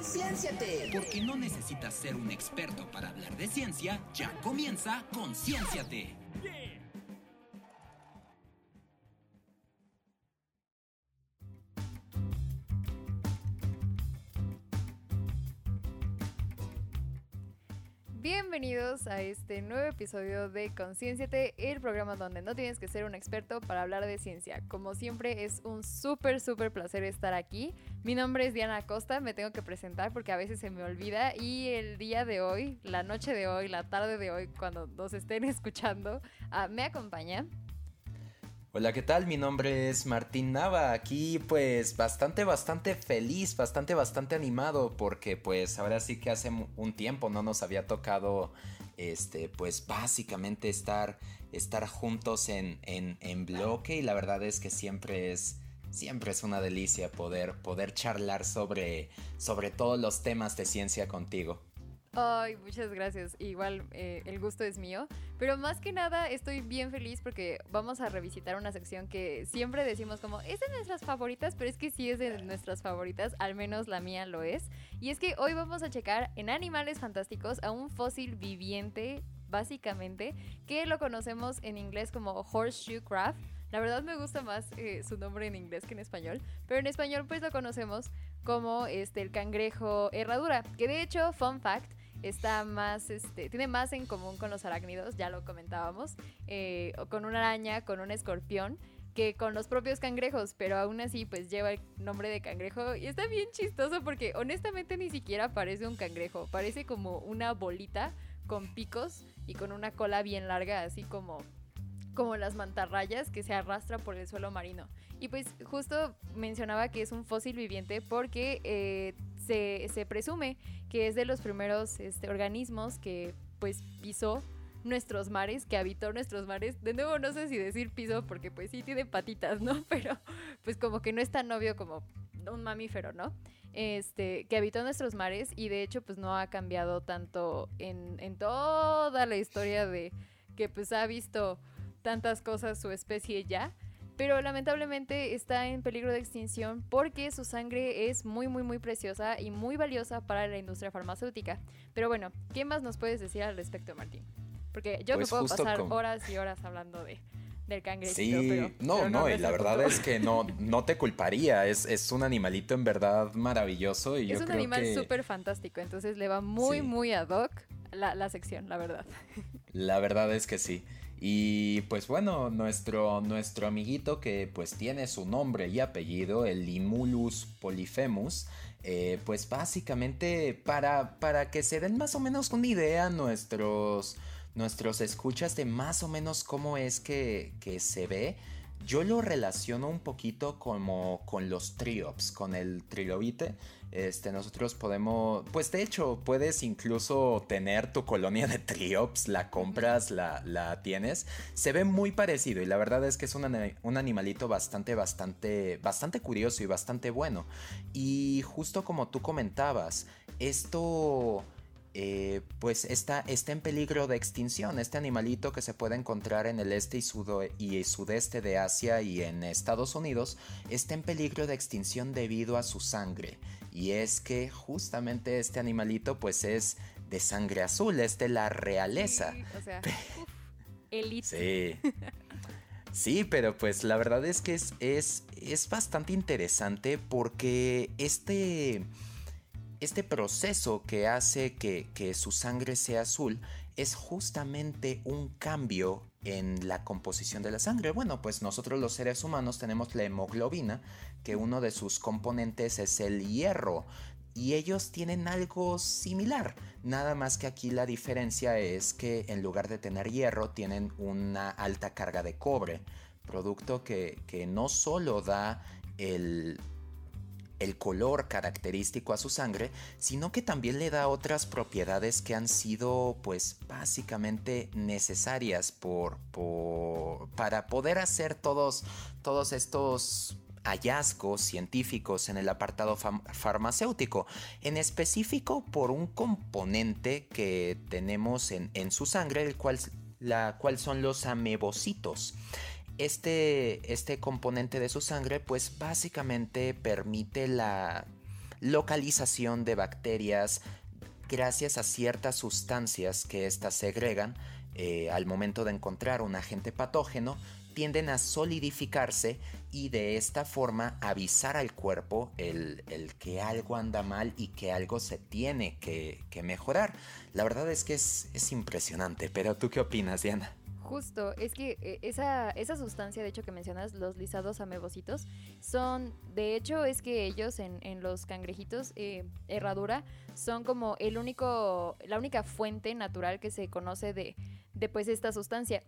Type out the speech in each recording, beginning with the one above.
Conciénciate. Porque no necesitas ser un experto para hablar de ciencia, ya comienza Conciénciate. Bienvenidos a este nuevo episodio de Concienciate, el programa donde no tienes que ser un experto para hablar de ciencia. Como siempre, es un súper, súper placer estar aquí. Mi nombre es Diana Acosta, me tengo que presentar porque a veces se me olvida y el día de hoy, la noche de hoy, la tarde de hoy, cuando nos estén escuchando, ah, me acompaña Hola, ¿qué tal? Mi nombre es Martín Nava. Aquí pues bastante, bastante feliz, bastante, bastante animado porque pues ahora sí que hace un tiempo no nos había tocado este pues básicamente estar, estar juntos en, en, en bloque y la verdad es que siempre es siempre es una delicia poder, poder charlar sobre, sobre todos los temas de ciencia contigo. Ay, muchas gracias. Igual eh, el gusto es mío. Pero más que nada estoy bien feliz porque vamos a revisitar una sección que siempre decimos como es de nuestras favoritas, pero es que sí es de nuestras favoritas, al menos la mía lo es. Y es que hoy vamos a checar en Animales Fantásticos a un fósil viviente, básicamente, que lo conocemos en inglés como horseshoe craft. La verdad me gusta más eh, su nombre en inglés que en español, pero en español pues lo conocemos como este el cangrejo herradura, que de hecho, fun fact, está más, este, tiene más en común con los arácnidos, ya lo comentábamos, eh, o con una araña, con un escorpión, que con los propios cangrejos, pero aún así pues lleva el nombre de cangrejo y está bien chistoso porque honestamente ni siquiera parece un cangrejo, parece como una bolita con picos y con una cola bien larga, así como como las mantarrayas que se arrastra por el suelo marino. Y pues justo mencionaba que es un fósil viviente porque eh, se, presume que es de los primeros este, organismos que pues pisó nuestros mares, que habitó nuestros mares. De nuevo no sé si decir piso porque pues sí tiene patitas, ¿no? Pero pues como que no es tan obvio como un mamífero, ¿no? Este, que habitó nuestros mares y de hecho pues no ha cambiado tanto en, en toda la historia de que pues ha visto tantas cosas su especie ya pero lamentablemente está en peligro de extinción porque su sangre es muy, muy, muy preciosa y muy valiosa para la industria farmacéutica. Pero bueno, ¿qué más nos puedes decir al respecto, Martín? Porque yo me pues puedo pasar horas y horas hablando de, del cangrejito. Sí, no, no, y la verdad es que no, no te culparía. Es, es un animalito en verdad maravilloso. Y es un animal súper fantástico, entonces le va muy, muy ad hoc la, la sección, la verdad. La verdad es que sí. Y pues bueno, nuestro, nuestro amiguito que pues tiene su nombre y apellido, el Limulus polyphemus, eh, pues básicamente para, para que se den más o menos una idea nuestros, nuestros escuchas de más o menos cómo es que, que se ve, yo lo relaciono un poquito como con los triops, con el trilobite. Este, nosotros podemos, pues de hecho, puedes incluso tener tu colonia de triops, la compras, la, la tienes. Se ve muy parecido y la verdad es que es un, un animalito bastante, bastante, bastante curioso y bastante bueno. Y justo como tú comentabas, esto eh, pues está, está, en peligro de extinción. Este animalito que se puede encontrar en el este y, y, sudeste de Asia y en Estados Unidos está en peligro de extinción debido a su sangre. Y es que justamente este animalito pues es de sangre azul, es de la realeza. Sí, o sea, elite. Sí. Sí, pero pues la verdad es que es, es, es bastante interesante porque este este proceso que hace que, su sangre sea azul es justamente un cambio en la composición de la sangre. Bueno, pues nosotros los seres humanos tenemos la hemoglobina, que uno de sus componentes es el hierro, y ellos tienen algo similar. Nada más que aquí la diferencia es que en lugar de tener hierro tienen una alta carga de cobre, producto que, que no solo da el el color característico a su sangre, sino que también le da otras propiedades que han sido pues básicamente necesarias por, para poder hacer todos, todos estos hallazgos científicos en el apartado farmacéutico, en específico por un componente que tenemos en, en su sangre, el cual, la cual son los amebocitos este, este componente de su sangre pues básicamente permite la, localización de bacterias gracias a ciertas sustancias que éstas segregan eh, al momento de encontrar un agente patógeno tienden a solidificarse y de esta forma avisar al cuerpo el, que algo anda mal y que algo se tiene que, mejorar. La verdad es que es, es, impresionante, pero ¿tú qué opinas, Diana? Justo, es que eh, esa, esa sustancia, de hecho, que mencionas, los lisados amebocitos, son, de hecho, es que ellos en, en los cangrejitos, eh, herradura, son como el único, la única fuente natural que se conoce de, de pues esta sustancia.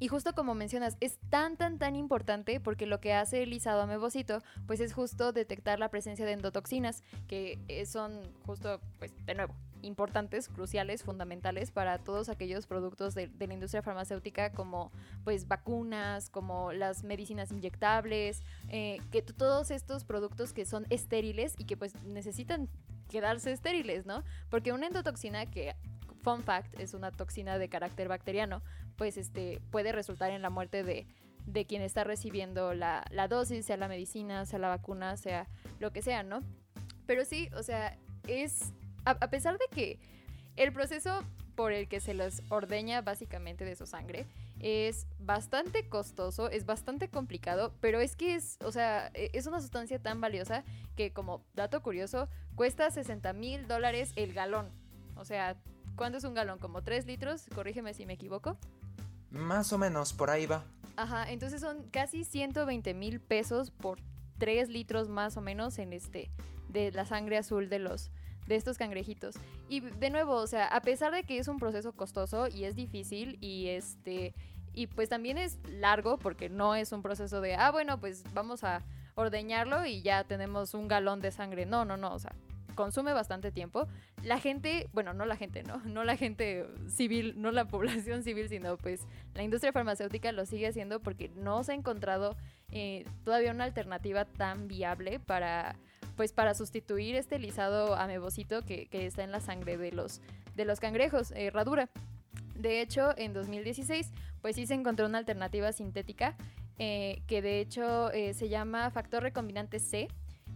Y justo como mencionas, es tan, tan, tan importante porque lo que hace el lisado amebocito, pues es justo detectar la presencia de endotoxinas, que eh, son justo, pues de nuevo, importantes, cruciales, fundamentales para todos aquellos productos de, la industria farmacéutica como pues vacunas, como las medicinas inyectables, eh, que todos estos productos que son estériles y que pues necesitan quedarse estériles, ¿no? Porque una endotoxina que fun fact, es una toxina de carácter bacteriano, pues este, puede resultar en la muerte de, quien está recibiendo la, dosis, sea la medicina, sea la vacuna, sea lo que sea, ¿no? Pero sí, o sea, es, a, pesar de que el proceso por el que se les ordeña básicamente de su sangre es bastante costoso, es bastante complicado, pero es que es, o sea, e, es una sustancia tan valiosa que como dato curioso, cuesta 60 mil dólares el galón. O sea, ¿Cuánto es un galón? ¿Como 3 litros? Corrígeme si me equivoco. Más o menos, por ahí va. Ajá, entonces son casi 120 mil pesos por 3 litros más o menos en este, de la sangre azul de los, de estos cangrejitos. Y de nuevo, o sea, a pesar de que es un proceso costoso y es difícil y este, y pues también es largo porque no es un proceso de, ah, bueno, pues vamos a ordeñarlo y ya tenemos un galón de sangre. No, no, no, o sea, consume bastante tiempo. La gente, bueno, no la gente, ¿no? No la gente civil, no la población civil, sino pues la industria farmacéutica lo sigue haciendo porque no se ha encontrado eh, todavía una alternativa tan viable para pues para sustituir este lisado amebocito que, está en la sangre de los, de los cangrejos, herradura. De hecho, en 2016, pues sí se encontró una alternativa sintética eh, que de hecho eh, se llama factor recombinante C,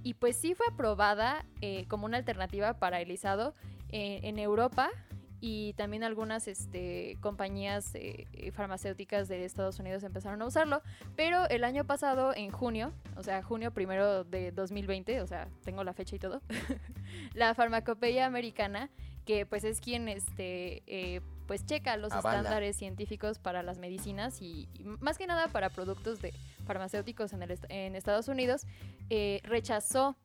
y pues sí fue aprobada eh, como una alternativa para el lisado eh, en Europa y también algunas este, compañías eh, farmacéuticas de Estados Unidos empezaron a usarlo, pero el año pasado, en junio, o sea, junio primero de 2020, o sea, tengo la fecha y todo, la farmacopeia americana, que pues es quien este, pues checa los estándares científicos para las medicinas y, más que nada para productos de farmacéuticos en, el en Estados Unidos, eh, rechazó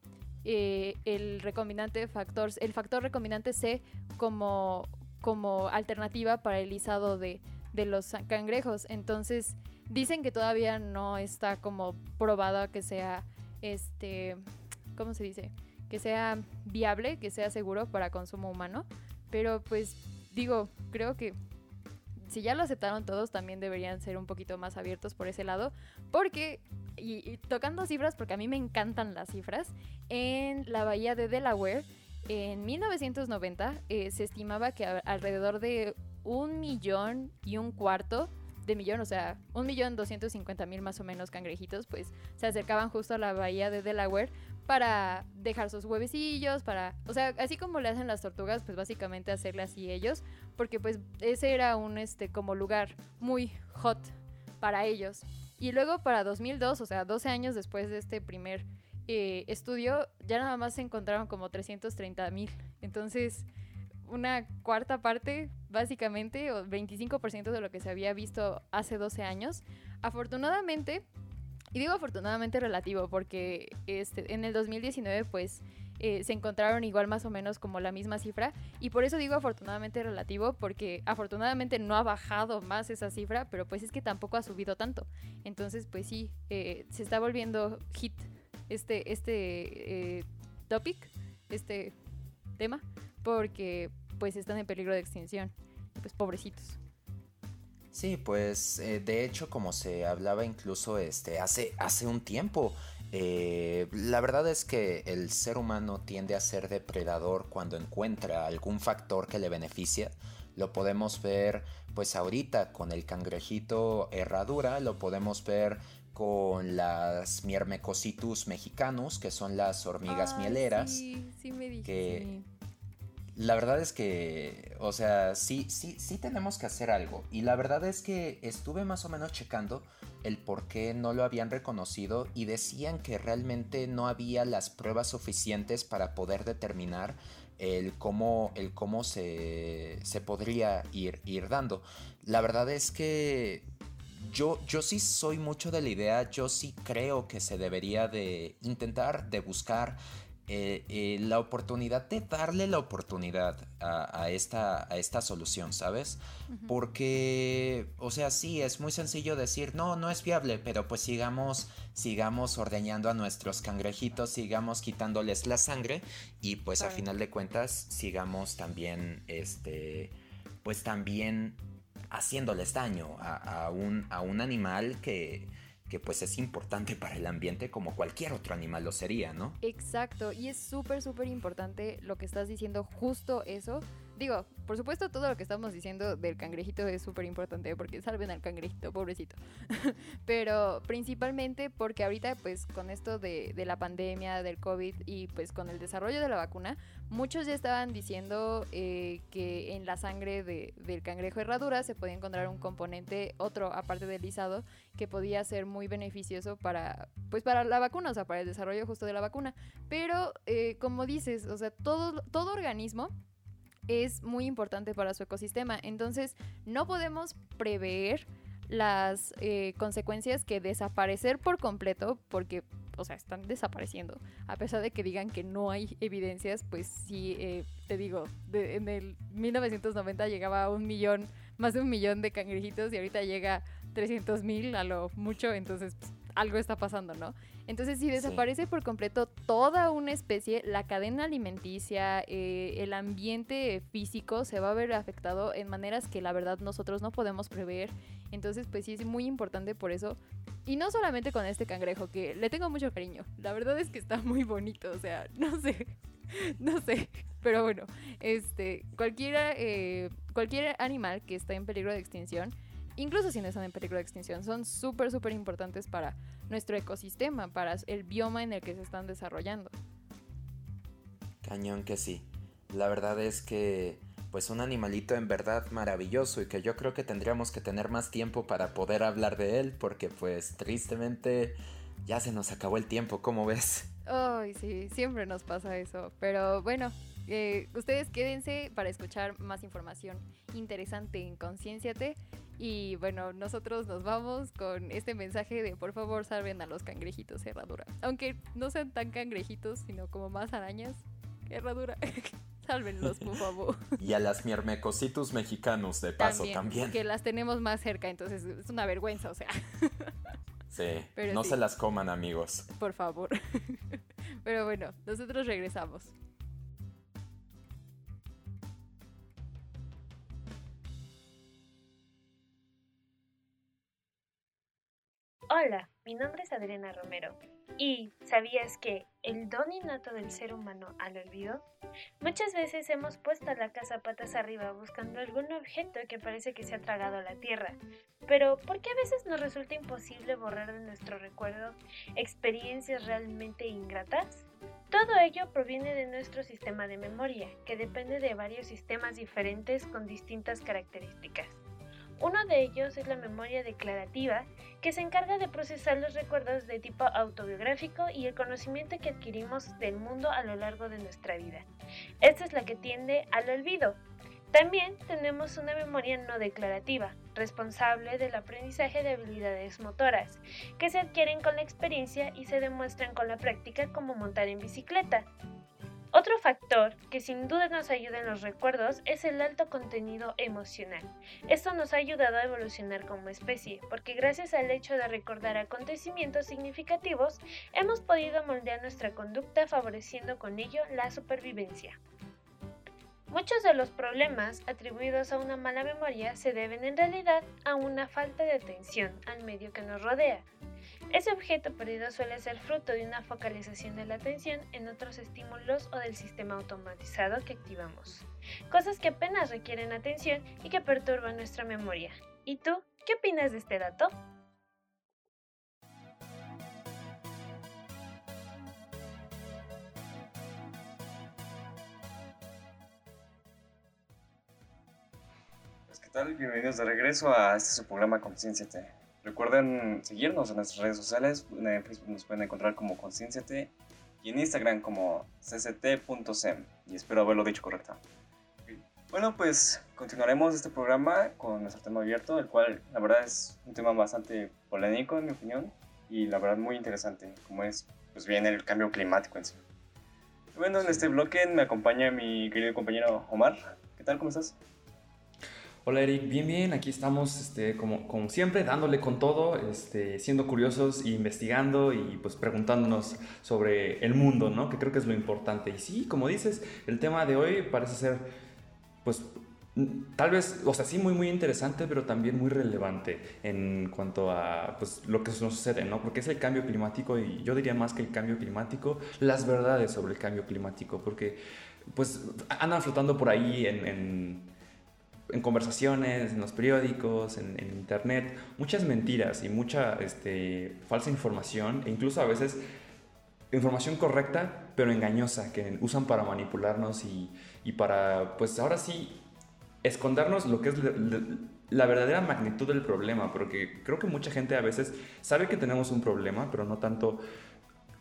eh, el recombinante factor, el factor recombinante C como, como alternativa para el lisado de, de los cangrejos. Entonces, dicen que todavía no está como probada que sea este, ¿cómo se dice? Que sea viable, que sea seguro para consumo humano. Pero pues digo, creo que si ya lo aceptaron todos, también deberían ser un poquito más abiertos por ese lado. Porque, y, tocando cifras, porque a mí me encantan las cifras, en la bahía de Delaware, en 1990, eh, se estimaba que alrededor de un millón y un cuarto de millón, o sea, un millón doscientos cincuenta mil más o menos cangrejitos, pues se acercaban justo a la bahía de Delaware para dejar sus huevecillos, para, o sea, así como le hacen las tortugas, pues básicamente hacerle así ellos, porque pues ese era un, este, como lugar muy hot para ellos. Y luego para 2002, o sea, 12 años después de este primer eh, estudio, ya nada más se encontraron como 330 mil. Entonces, una cuarta parte, básicamente, o 25% de lo que se había visto hace 12 años. Afortunadamente, y digo afortunadamente relativo, porque este, en el 2019, pues, eh, se encontraron igual más o menos como la misma cifra. Y por eso digo afortunadamente relativo, porque afortunadamente no ha bajado más esa cifra, pero pues es que tampoco ha subido tanto. Entonces, pues sí, eh, se está volviendo hit este, este eh, topic, este tema, porque pues están en peligro de extinción. Pues pobrecitos. Sí, pues eh, de hecho como se hablaba incluso este, hace, hace un tiempo, eh, la verdad es que el ser humano tiende a ser depredador cuando encuentra algún factor que le beneficia. Lo podemos ver pues ahorita con el cangrejito herradura, lo podemos ver con las Myrmecositus mexicanos, que son las hormigas mieleras. Sí, sí me. Que la verdad es que, o sea, sí, sí, sí tenemos que hacer algo. Y la verdad es que estuve más o menos checando el por qué no lo habían reconocido y decían que realmente no había las pruebas suficientes para poder determinar el cómo, el cómo se, se podría ir, ir dando. La verdad es que yo, yo sí soy mucho de la idea, yo sí creo que se debería de intentar, de buscar eh, eh, la oportunidad de darle la oportunidad a, esta, a esta solución, ¿sabes? Porque, o sea, sí, es muy sencillo decir, no, no es viable, pero pues sigamos, sigamos ordeñando a nuestros cangrejitos, sigamos quitándoles la sangre y pues a final de cuentas sigamos también, este, pues también haciéndoles daño a, un, a un animal que, que pues es importante para el ambiente como cualquier otro animal lo sería, ¿no? Exacto, y es súper, súper importante lo que estás diciendo, justo eso, Digo, por supuesto todo lo que estamos diciendo del cangrejito es súper importante porque salven al cangrejito, pobrecito. Pero principalmente porque ahorita pues con esto de, la pandemia, del COVID y pues con el desarrollo de la vacuna, muchos ya estaban diciendo eh, que en la sangre del cangrejo herradura se podía encontrar un componente, otro aparte del lisado, que podía ser muy beneficioso para pues para la vacuna, o sea, para el desarrollo justo de la vacuna. Pero eh, como dices, o sea, todo, todo organismo es muy importante para su ecosistema. Entonces, no podemos prever las eh, consecuencias que desaparecer por completo, porque, o sea, están desapareciendo. A pesar de que digan que no hay evidencias, pues sí, eh, te digo, en el 1990 llegaba a un millón, más de un millón de cangrejitos y ahorita llega 300 mil a lo mucho, entonces pues, algo está pasando, ¿no? Entonces, si desaparece por completo toda una especie, la cadena alimenticia, eh, el ambiente físico se va a ver afectado en maneras que la verdad nosotros no podemos prever. Entonces, pues sí es muy importante por eso. Y no solamente con este cangrejo, que le tengo mucho cariño. La verdad es que está muy bonito, o sea, no sé. No sé, pero bueno, este, cualquiera, eh, cualquier animal que está en peligro de extinción, incluso si no están en peligro de extinción, son súper, súper importantes para nuestro ecosistema, para el bioma en el que se están desarrollando. Cañón que sí. La verdad es que, pues un animalito en verdad maravilloso y que yo creo que tendríamos que tener más tiempo para poder hablar de él, porque pues tristemente ya se nos acabó el tiempo, ¿cómo ves? Ay, sí, siempre nos pasa eso. Pero bueno, eh, ustedes quédense para escuchar más información interesante en Concienciate. Y bueno, nosotros nos vamos con este mensaje de por favor salven a los cangrejitos herradura. Aunque no sean tan cangrejitos, sino como más arañas. Herradura. Sálvenlos, por favor. Y a las miermecositos mexicanos, de paso, también. Que las tenemos más cerca, entonces es una vergüenza, o sea. Sí, no se las coman, amigos. Por favor. Pero bueno, nosotros regresamos. Hola, mi nombre es Adriana Romero. ¿Y sabías que el don innato del ser humano al olvido? Muchas veces hemos puesto la casa patas arriba buscando algún objeto que parece que se ha tragado la tierra. Pero ¿por qué a veces nos resulta imposible borrar de nuestro recuerdo experiencias realmente ingratas? Todo ello proviene de nuestro sistema de memoria, que depende de varios sistemas diferentes con distintas características. Uno de ellos es la memoria declarativa, que se encarga de procesar los recuerdos de tipo autobiográfico y el conocimiento que adquirimos del mundo a lo largo de nuestra vida. Esta es la que tiende al olvido. También tenemos una memoria no declarativa, responsable del aprendizaje de habilidades motoras, que se adquieren con la experiencia y se demuestran con la práctica como montar en bicicleta. Otro factor que sin duda nos ayuda en los recuerdos es el alto contenido emocional. Esto nos ha ayudado a evolucionar como especie, porque gracias al hecho de recordar acontecimientos significativos, hemos podido moldear nuestra conducta favoreciendo con ello la supervivencia. Muchos de los problemas atribuidos a una mala memoria se deben en realidad a una falta de atención al medio que nos rodea, ese objeto perdido suele ser fruto de una focalización de la atención en otros estímulos o del sistema automatizado que activamos. Cosas que apenas requieren atención y que perturban nuestra memoria. ¿Y tú, qué opinas de este dato? Pues, ¿qué tal? Bienvenidos de regreso a este su programa Conciencia Recuerden seguirnos en nuestras redes sociales. En Facebook nos pueden encontrar como Conciencia T y en Instagram como cct.sem. Y espero haberlo dicho correcto. Bueno, pues continuaremos este programa con nuestro tema abierto, el cual la verdad es un tema bastante polémico en mi opinión y la verdad muy interesante, como es pues bien el cambio climático en sí. Bueno, en este bloque me acompaña mi querido compañero Omar. ¿Qué tal? ¿Cómo estás? Hola Eric, bien, bien, aquí estamos este, como, como siempre dándole con todo, este, siendo curiosos, investigando y pues preguntándonos sobre el mundo, ¿no? Que creo que es lo importante. Y sí, como dices, el tema de hoy parece ser pues tal vez, o sea, sí muy, muy interesante, pero también muy relevante en cuanto a pues, lo que nos sucede, ¿no? Porque es el cambio climático y yo diría más que el cambio climático, las verdades sobre el cambio climático, porque pues andan flotando por ahí en en conversaciones, en los periódicos, en, internet, muchas mentiras y mucha este, falsa información, e incluso a veces información correcta, pero engañosa, que usan para manipularnos y, y para, pues ahora sí, escondernos lo que es la, verdadera magnitud del problema, porque creo que mucha gente a veces sabe que tenemos un problema, pero no tanto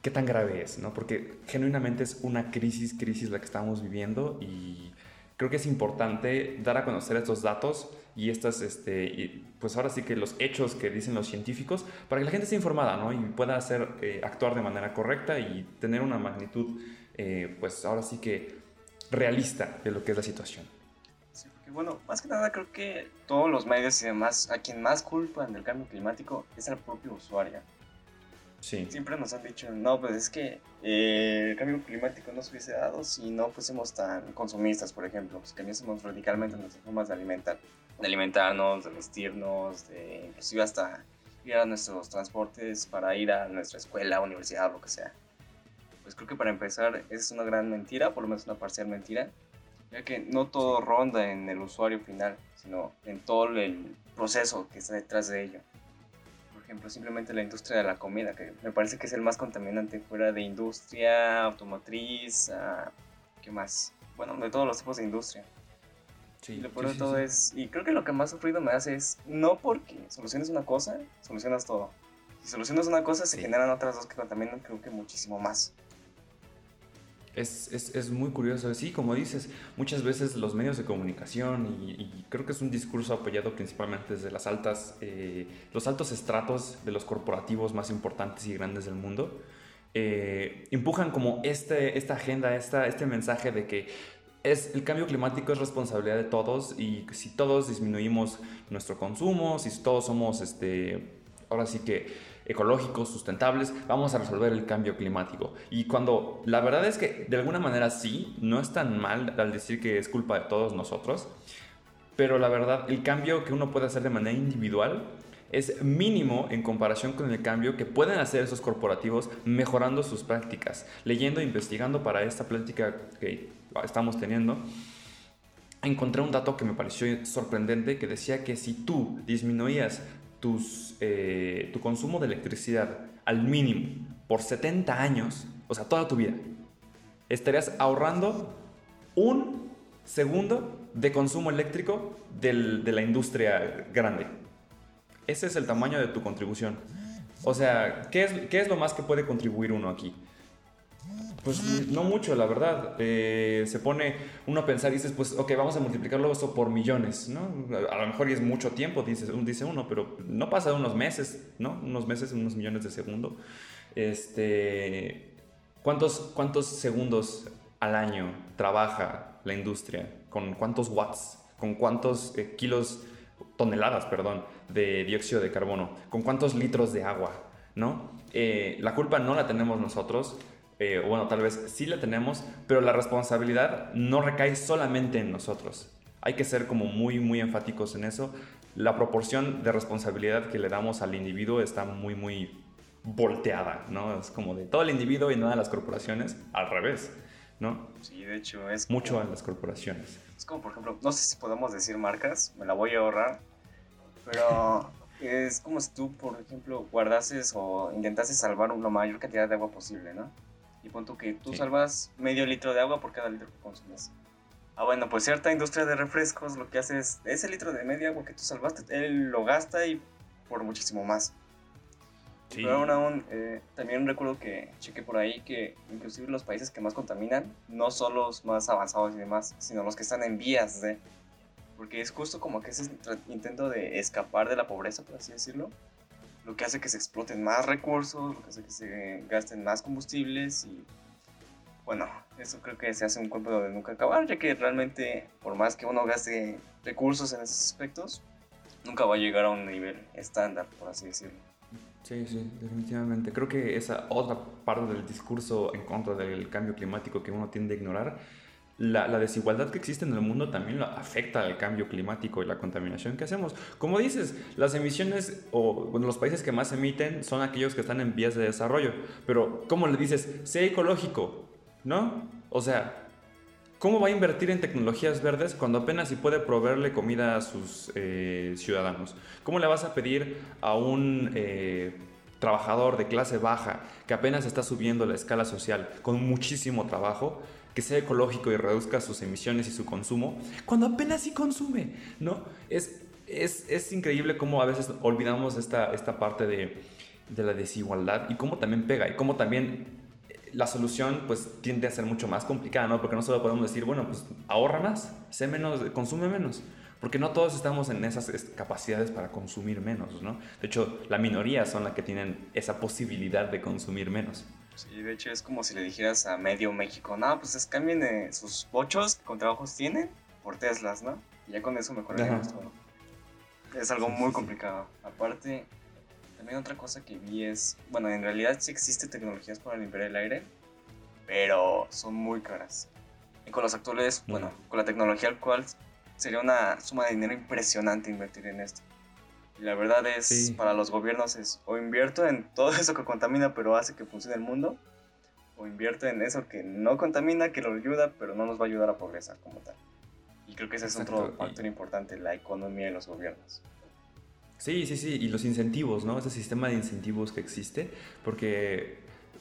qué tan grave es, ¿no? Porque genuinamente es una crisis, crisis la que estamos viviendo y creo que es importante dar a conocer estos datos y estas, este, pues ahora sí que los hechos que dicen los científicos para que la gente esté informada, ¿no? Y pueda hacer, eh, actuar de manera correcta y tener una magnitud, eh, pues ahora sí que realista de lo que es la situación. Sí, porque bueno, más que nada creo que todos los medios y demás, a quien más culpan del cambio climático es al propio usuario. Siempre nos han dicho, no, pues es que eh, el cambio climático no se hubiese dado si no fuésemos tan consumistas, por ejemplo, pues cambiásemos radicalmente nuestras formas de alimentar, de alimentarnos, de vestirnos, de inclusive hasta ir a nuestros transportes para ir a nuestra escuela, universidad, lo que sea. Pues creo que para empezar, esa es una gran mentira, por lo menos una parcial mentira, ya que no todo ronda en el usuario final, sino en todo el proceso que está detrás de ello ejemplo, simplemente la industria de la comida, que me parece que es el más contaminante fuera de industria, automotriz, uh, ¿qué más? Bueno, de todos los tipos de industria. Sí, y lo peor de todo es, y creo que lo que más sufrido me hace es, no porque soluciones una cosa, solucionas todo. Si solucionas una cosa, se generan otras dos que contaminan, creo que muchísimo más. Es, es, es, muy curioso. Sí, como dices, muchas veces los medios de comunicación, y, creo que es un discurso apoyado principalmente desde las altas, eh, los altos estratos de los corporativos más importantes y grandes del mundo, eh, empujan como este, esta agenda, esta, este mensaje de que es, el cambio climático es responsabilidad de todos y si todos disminuimos nuestro consumo, si todos somos, este, ahora sí que ecológicos, sustentables, vamos a resolver el cambio climático. Y cuando la verdad es que de alguna manera sí, no es tan mal al decir que es culpa de todos nosotros, pero la verdad el cambio que uno puede hacer de manera individual es mínimo en comparación con el cambio que pueden hacer esos corporativos mejorando sus prácticas, leyendo e investigando para esta plática que estamos teniendo. Encontré un dato que me pareció sorprendente que decía que si tú disminuías eh, tu consumo de electricidad al mínimo por 70 años, o sea, toda tu vida, estarías ahorrando un segundo de consumo eléctrico de la industria grande. Ese es el tamaño de tu contribución. O sea, ¿qué es, ¿qué es lo más que puede contribuir uno aquí? Pues no mucho, la verdad. Eh, se pone uno a pensar y dices, pues, ok, vamos a multiplicarlo eso por millones, ¿no? A lo mejor es mucho tiempo, dice, uno, pero no pasa de unos meses, ¿no? Unos meses, unos millones de segundo. Este, ¿cuántos, ¿Cuántos segundos al año trabaja la industria? ¿Con cuántos watts? ¿Con cuántos eh, kilos, toneladas, perdón, de dióxido de carbono? ¿Con cuántos litros de agua? ¿No? Eh, la culpa no la tenemos nosotros eh, bueno, tal vez sí la tenemos, pero la responsabilidad no recae solamente en nosotros. Hay que ser como muy, muy enfáticos en eso. La proporción de responsabilidad que le damos al individuo está muy, muy volteada, ¿no? Es como de todo el individuo y nada de las corporaciones, al revés, ¿no? Sí, de hecho es... Mucho a las corporaciones. Es como, por ejemplo, no sé si podemos decir marcas, me la voy a ahorrar, pero es como si tú, por ejemplo, guardases o intentases salvar una mayor cantidad de agua posible, ¿no? Y pon que tú salvas medio litro de agua por cada litro que consumes. Ah, bueno, pues cierta industria de refrescos lo que hace es, ese litro de media agua que tú salvaste, él lo gasta y por muchísimo más. Pero aún, aún eh, también recuerdo que chequé por ahí que inclusive los países que más contaminan no son los más avanzados y demás, sino los que están en vías de... Porque es justo como que ese intento de escapar de la pobreza, por así decirlo, lo que hace que se exploten más recursos, lo que hace que se gasten más combustibles y bueno, eso creo que se hace un cuento de nunca acabar, ya que realmente por más que uno gaste recursos en esos aspectos, nunca va a llegar a un nivel estándar, por así decirlo. Sí, sí, definitivamente. Creo que esa otra parte del discurso en contra del cambio climático que uno tiende a ignorar, la, desigualdad que existe en el mundo también afecta al cambio climático y la contaminación que hacemos. Como dices, las emisiones o bueno, los países que más emiten son aquellos que están en vías de desarrollo. Pero, ¿cómo le dices? Sea ecológico, ¿no? O sea, ¿Cómo va a invertir en tecnologías verdes cuando apenas si puede proveerle comida a sus eh, ciudadanos? ¿Cómo le vas a pedir a un eh, trabajador de clase baja que apenas está subiendo la escala social con muchísimo trabajo que sea ecológico y reduzca sus emisiones y su consumo cuando apenas sí consume? ¿No? Es, es, increíble cómo a veces olvidamos esta, esta parte de, de la desigualdad y cómo también pega y cómo también la solución pues tiende a ser mucho más complicada, ¿no? Porque no solo podemos decir, bueno, pues ahorra más, sé menos, consume menos. Porque no todos estamos en esas capacidades para consumir menos, ¿no? De hecho, la minoría son las que tienen esa posibilidad de consumir menos. Sí, de hecho es como si le dijeras a medio México, no, pues es, cambien eh, sus bochos con trabajos tienen por Teslas, ¿no? Y ya con eso mejoraríamos todo. Es algo muy complicado. Aparte, también otra cosa que vi es, bueno, en realidad sí existe tecnologías para limpiar el aire, pero son muy caras. Y con los actuales, bueno, con la tecnología actual sería una suma de dinero impresionante invertir en esto. Y la verdad es, para los gobiernos es, o invierto en todo eso que contamina pero hace que funcione el mundo, o invierto en eso que no contamina, que lo ayuda, pero no nos va a ayudar a progresar como tal. Y creo que ese es otro factor importante, la economía de los gobiernos. Sí, sí, sí, y los incentivos, ¿no? Ese sistema de incentivos que existe, porque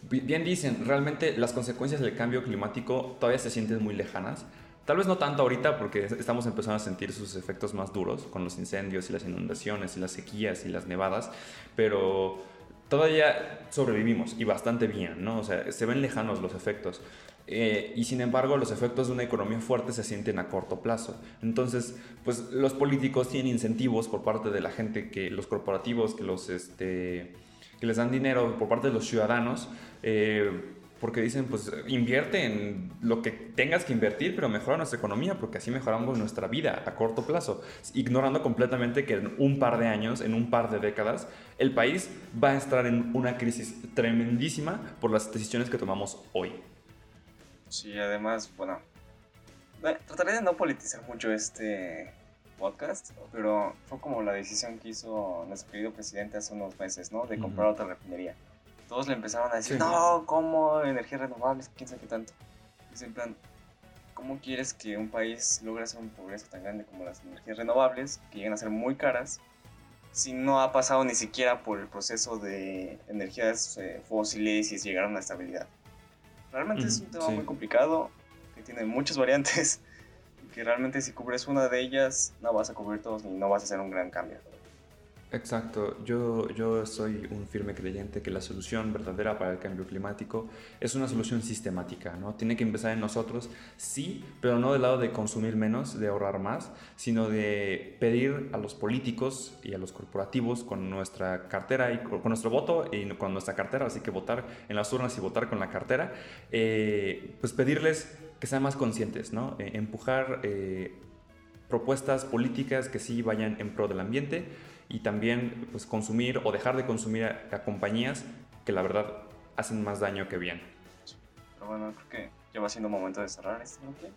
bien dicen, realmente las consecuencias del cambio climático todavía se sienten muy lejanas. Tal vez no tanto ahorita porque estamos empezando a sentir sus efectos más duros con los incendios y las inundaciones y las sequías y las nevadas, pero todavía sobrevivimos y bastante bien, ¿no? O sea, se ven lejanos los efectos. Eh, y sin embargo, los efectos de una economía fuerte se sienten a corto plazo. Entonces, pues los políticos tienen incentivos por parte de la gente, que los corporativos, que, los, este, que les dan dinero por parte de los ciudadanos, eh, porque dicen, pues invierte en lo que tengas que invertir, pero mejora nuestra economía, porque así mejoramos nuestra vida a corto plazo, ignorando completamente que en un par de años, en un par de décadas, el país va a estar en una crisis tremendísima por las decisiones que tomamos hoy. Sí, además, bueno, trataré de no politizar mucho este podcast, pero fue como la decisión que hizo nuestro querido presidente hace unos meses, ¿no? De comprar otra refinería. Todos le empezaron a decir, no, ¿cómo? Energías renovables, quién sabe qué tanto. Y en plan, ¿cómo quieres que un país logre hacer un progreso tan grande como las energías renovables, que llegan a ser muy caras, si no ha pasado ni siquiera por el proceso de energías eh, fósiles y llegaron a la estabilidad? Realmente es un tema muy complicado, que tiene muchas variantes, y que realmente si cubres una de ellas, no vas a cubrir todos ni no vas a hacer un gran cambio. Exacto, yo, yo soy un firme creyente que la solución verdadera para el cambio climático es una solución sistemática, ¿no? Tiene que empezar en nosotros, sí, pero no del lado de consumir menos, de ahorrar más, sino de pedir a los políticos y a los corporativos con nuestra cartera y con nuestro voto y con nuestra cartera, así que votar en las urnas y votar con la cartera, eh, pues pedirles que sean más conscientes, ¿no? Eh, empujar eh, propuestas políticas que sí vayan en pro del ambiente y también pues, consumir o dejar de consumir a, compañías que la verdad hacen más daño que bien. Pero bueno, creo que ya va siendo momento de cerrar este bloque.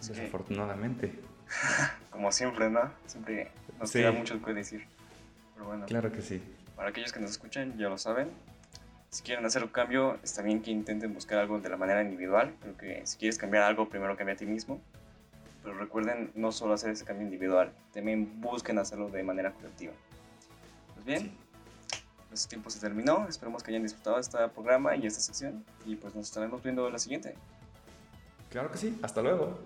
Desafortunadamente. como siempre, ¿no? Siempre nos queda mucho que decir. Pero bueno. Claro que sí. Para aquellos que nos escuchan, ya lo saben. Si quieren hacer un cambio, está bien que intenten buscar algo de la manera individual. Creo que si quieres cambiar algo, primero cambia a ti mismo pero recuerden no solo hacer ese cambio individual, también busquen hacerlo de manera colectiva. Pues bien, nuestro tiempo se terminó, esperemos que hayan disfrutado este programa y esta sección y pues nos estaremos viendo en la siguiente. Claro que sí, hasta luego.